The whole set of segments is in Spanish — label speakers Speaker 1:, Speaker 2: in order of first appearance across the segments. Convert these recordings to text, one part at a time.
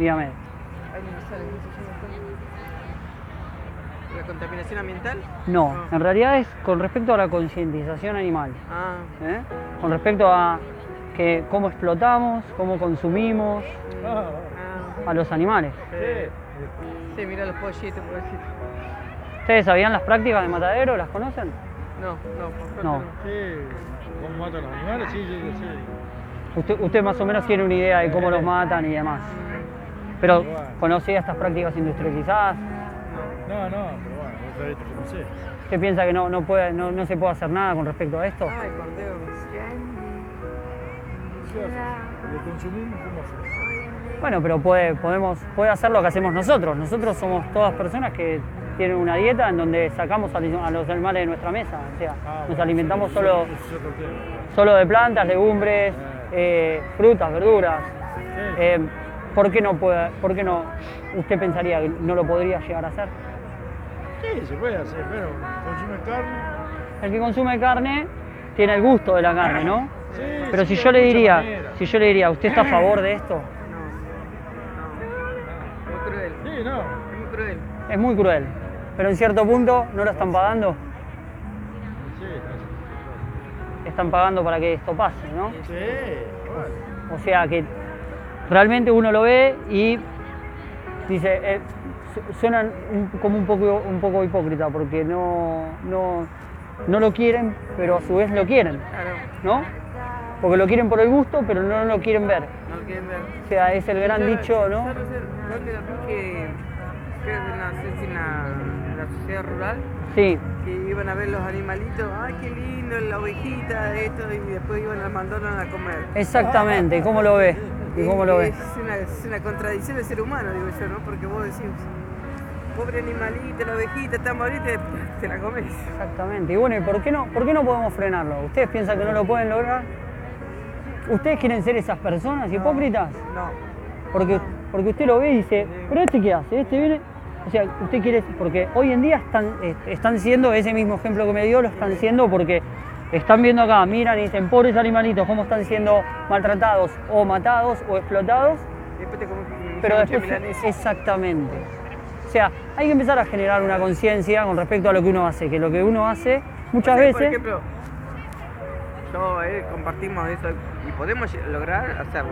Speaker 1: Dígame.
Speaker 2: ¿La contaminación ambiental?
Speaker 1: No, en realidad es con respecto a la concientización animal.
Speaker 2: Ah,
Speaker 1: ¿eh? Con respecto a que cómo explotamos, cómo consumimos
Speaker 3: Ah,
Speaker 1: a los animales.
Speaker 3: sí.
Speaker 2: Sí, mira los pollitos, pobrecitos.
Speaker 1: ¿Ustedes sabían las prácticas de matadero? ¿Las conocen?
Speaker 2: No, no, por suerte
Speaker 1: No.
Speaker 3: Sí, ¿cómo matan los animales? Sí, sí, sí. sí.
Speaker 1: Usted, usted más o menos tiene una idea de cómo los matan y demás. Pero conocía estas prácticas industrializadas.
Speaker 3: No, no, pero bueno, vos sabés que no sé.
Speaker 1: ¿Usted piensa que no, no, puede, no, no se puede hacer nada con respecto a esto?
Speaker 2: Ay, por Dios.
Speaker 3: ¿Qué haces? ¿Lo consumimos? ¿Cómo hacemos?
Speaker 1: Bueno, pero puede, podemos, puede hacer lo que hacemos nosotros. Nosotros somos todas personas que tienen una dieta en donde sacamos a los animales de nuestra mesa. O sea,
Speaker 3: Ah,
Speaker 1: nos
Speaker 3: bueno,
Speaker 1: alimentamos
Speaker 3: sí,
Speaker 1: solo, solo de plantas, legumbres, eh, frutas, verduras.
Speaker 3: Sí.
Speaker 1: Eh, ¿Por qué no puede, por qué no? ¿Usted pensaría que no lo podría llegar a hacer?
Speaker 3: Sí, se puede hacer, pero consume carne.
Speaker 1: El que consume carne tiene el gusto de la carne, ¿no?
Speaker 3: Sí,
Speaker 1: Pero
Speaker 3: sí,
Speaker 1: si yo le diría, si yo le diría, ¿usted está a favor de esto?
Speaker 2: No, no. Muy cruel.
Speaker 3: Sí, no.
Speaker 2: Es muy cruel.
Speaker 1: Es muy cruel. Pero en cierto punto no lo están pagando.
Speaker 3: Sí,
Speaker 1: Están pagando para que esto pase, ¿no?
Speaker 3: sí, bueno.
Speaker 1: O sea que realmente uno lo ve y dice, eh, su- suenan un- como un poco, un poco hipócrita porque no, no, no lo quieren, pero a su vez lo quieren, ¿no? Porque lo quieren por el gusto, pero no lo quieren ver.
Speaker 2: no lo quieren ver.
Speaker 1: O sea, es el gran dicho, ¿no?
Speaker 2: yo sé- ¿Dónde lo vi que en la, sociedad rural
Speaker 1: Sí,
Speaker 2: que iban a ver los animalitos, ay qué lindo, la ovejita, esto, y después iban a mandarnos a comer.
Speaker 1: exactamente. ¿Y ¿Cómo lo ve? ¿Y cómo lo ve?
Speaker 2: Es una, es una contradicción del ser humano, digo yo, ¿no? Porque vos decís, pobre animalito, la ovejita está morita, y después te la comes.
Speaker 1: Exactamente. Y bueno, ¿y por qué no, por qué no podemos frenarlo? ¿Ustedes piensan que no lo pueden lograr? ¿Ustedes quieren ser esas personas hipócritas?
Speaker 2: No,
Speaker 1: Porque, porque usted lo ve y dice, pero este qué hace, este viene. O sea, usted quiere, porque hoy en día están, eh, están siendo, ese mismo ejemplo que me dio, lo están siendo porque están viendo acá, miran y dicen, pobres animalitos, cómo están siendo maltratados o matados o explotados,
Speaker 2: después te comes
Speaker 1: pero después,
Speaker 2: milanesa.
Speaker 1: exactamente. O sea, hay que empezar a generar una conciencia con respecto a lo que uno hace, que lo que uno hace muchas
Speaker 2: O sea, Por
Speaker 1: veces,
Speaker 2: ejemplo, yo eh, compartimos eso y podemos lograr hacerlo.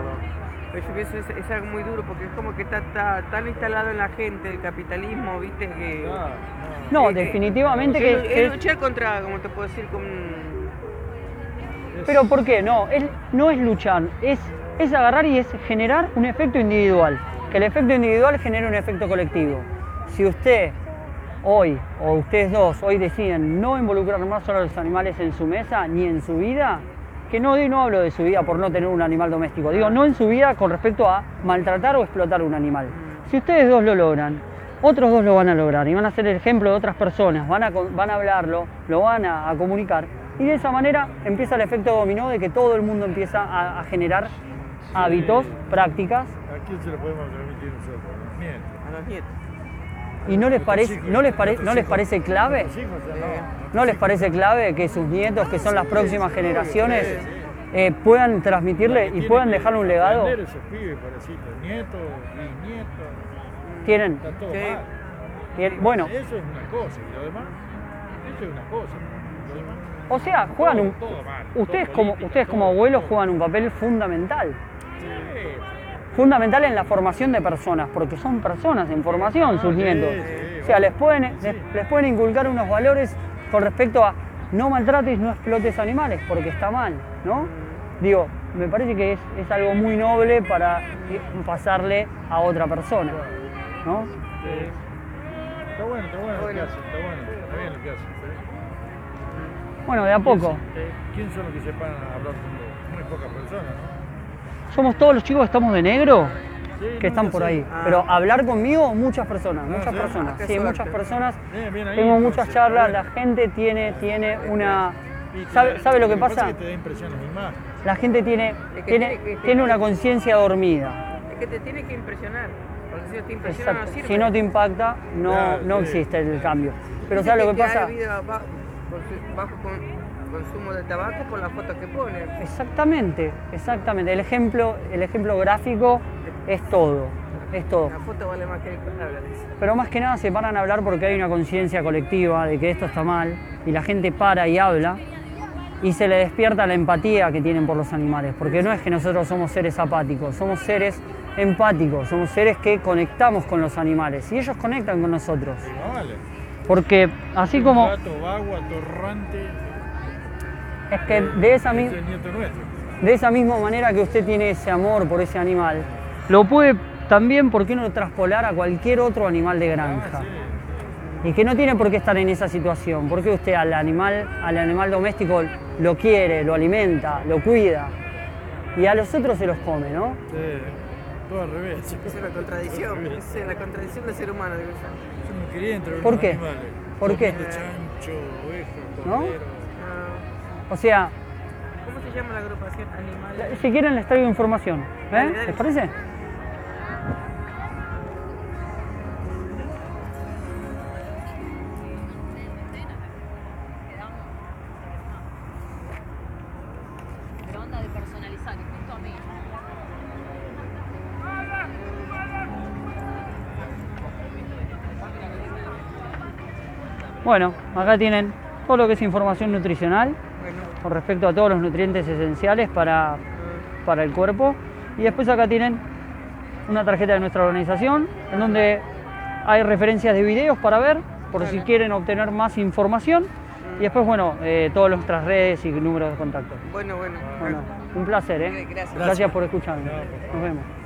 Speaker 2: Pero yo pienso es, es algo muy duro porque es como que está, está tan instalado en la gente el capitalismo, viste, que...
Speaker 1: No,
Speaker 2: que- que-
Speaker 1: definitivamente que, que
Speaker 2: es luchar contra, como te puedo decir, con...
Speaker 1: Pero ¿por qué? No, es, no es luchar, es, es agarrar y es generar un efecto individual. Que el efecto individual genere un efecto colectivo. Si usted hoy, o ustedes dos, hoy deciden no involucrar más a los animales en su mesa ni en su vida, que no, no hablo de su vida por no tener un animal doméstico, digo no en su vida con respecto a maltratar o explotar un animal. Si ustedes dos lo logran, otros dos lo van a lograr y van a ser el ejemplo de otras personas, van a, van a hablarlo, lo van a, a comunicar y de esa manera empieza el efecto dominó de que todo el mundo empieza a, a generar hábitos, prácticas
Speaker 3: ¿A quién se lo podemos transmitir nosotros? A los nietos.
Speaker 2: A los nietos.
Speaker 1: y no les parece, no les, pare- no les parece clave,
Speaker 3: no.
Speaker 1: les parece clave que sus nietos, que son las próximas generaciones, eh, puedan transmitirle y puedan
Speaker 3: que
Speaker 1: dejarle un legado. Tienen, bueno,
Speaker 3: Eso es una cosa, y lo demás, eso es una cosa.
Speaker 1: O sea, juegan un,
Speaker 3: todo, todo mal.
Speaker 1: ustedes como, ustedes como
Speaker 3: todo.
Speaker 1: abuelos juegan un papel fundamental.
Speaker 3: Sí.
Speaker 1: fundamental en la formación de personas, porque son personas en formación sus
Speaker 3: Ah, sí,
Speaker 1: nietos. o sea, les pueden, les, les pueden inculcar unos valores con respecto a no maltrates, no explotes animales, porque está mal, ¿no? Digo, me parece que es, es algo muy noble para eh, pasarle a otra persona, ¿no?
Speaker 3: Está bueno, está bueno lo que hacen, está bueno, está bien lo que hacen.
Speaker 1: Bueno, de a poco.
Speaker 3: ¿Quién son los que se paran a hablar con vos? Muy pocas personas, ¿no?
Speaker 1: Somos todos los chicos que estamos de negro,
Speaker 3: Sí,
Speaker 1: que
Speaker 3: no,
Speaker 1: están por
Speaker 3: sé.
Speaker 1: ahí.
Speaker 2: Ah.
Speaker 1: Pero hablar conmigo, muchas personas,
Speaker 3: Ah,
Speaker 1: muchas
Speaker 3: ¿sí?
Speaker 1: personas.
Speaker 2: Ah,
Speaker 1: Sí,
Speaker 2: suerte.
Speaker 1: muchas personas.
Speaker 3: Bien, bien ahí,
Speaker 1: Tengo muchas charlas, la gente tiene, tiene una... ¿Sabe,
Speaker 3: da-
Speaker 1: sabe lo que
Speaker 3: pasa?
Speaker 1: pasa?
Speaker 3: es que te da impresión la
Speaker 1: gente tiene,
Speaker 2: que
Speaker 1: tiene,
Speaker 2: tiene que-
Speaker 1: tiene una conciencia dormida.
Speaker 2: Es que te tiene que impresionar. Porque si no te impresiona
Speaker 1: Exacto.
Speaker 2: no sirve.
Speaker 1: Si no te impacta, no,
Speaker 3: Claro,
Speaker 1: no
Speaker 3: sí.
Speaker 1: existe el cambio. Pero
Speaker 2: Dice
Speaker 1: ¿sabes lo que
Speaker 2: ha
Speaker 1: pasa?
Speaker 2: Bajo con- consumo de tabaco por las fotos que pone.
Speaker 1: Exactamente, exactamente. El ejemplo, el ejemplo gráfico es todo. es todo.
Speaker 2: La foto vale más que el palabra.
Speaker 1: Pero más que nada se paran a hablar porque hay una conciencia colectiva de que esto está mal y la gente para y habla y se le despierta la empatía que tienen por los animales. Porque no es que nosotros somos seres apáticos, somos seres empáticos, somos seres que conectamos con los animales y ellos conectan con nosotros.
Speaker 3: No vale.
Speaker 1: Porque así como
Speaker 3: gato vago, atorrante.
Speaker 1: es que de esa, mi- de esa misma manera que usted tiene ese amor por ese animal, lo puede también, ¿por qué no traspolar a cualquier otro animal de granja?
Speaker 3: Ah, sí.
Speaker 1: Y que no tiene por qué estar en esa situación, porque usted al animal, al animal doméstico lo quiere, lo alimenta, lo cuida, y a los otros se los come, ¿no?
Speaker 3: Sí, todo al revés.
Speaker 2: Esa es la contradicción, esa es la contradicción del ser humano. digo yo.
Speaker 3: Yo no quería entrar en
Speaker 1: ¿Por
Speaker 3: los
Speaker 1: qué?
Speaker 3: animales.
Speaker 1: ¿Por qué?
Speaker 3: Chancho, oveja,
Speaker 1: ¿No?
Speaker 3: cordero.
Speaker 2: Ah,
Speaker 1: O sea,
Speaker 2: ¿Cómo se llama la agrupación animal?
Speaker 1: si quieren les traigo información,
Speaker 2: Dale,
Speaker 1: ¿eh?
Speaker 2: dale.
Speaker 1: ¿Les parece?
Speaker 4: Pero onda de personalizar, esto a mí.
Speaker 1: Bueno, acá tienen todo lo que es información nutricional con respecto a todos los nutrientes esenciales para, para el cuerpo. Y después acá tienen una tarjeta de nuestra organización en donde hay referencias de videos para ver por si quieren obtener más información. Y después, bueno, eh, todas nuestras redes y números de contacto.
Speaker 2: bueno, bueno.
Speaker 1: Bueno, un placer, ¿eh?
Speaker 2: Gracias.
Speaker 1: Gracias por escucharme. Nos vemos.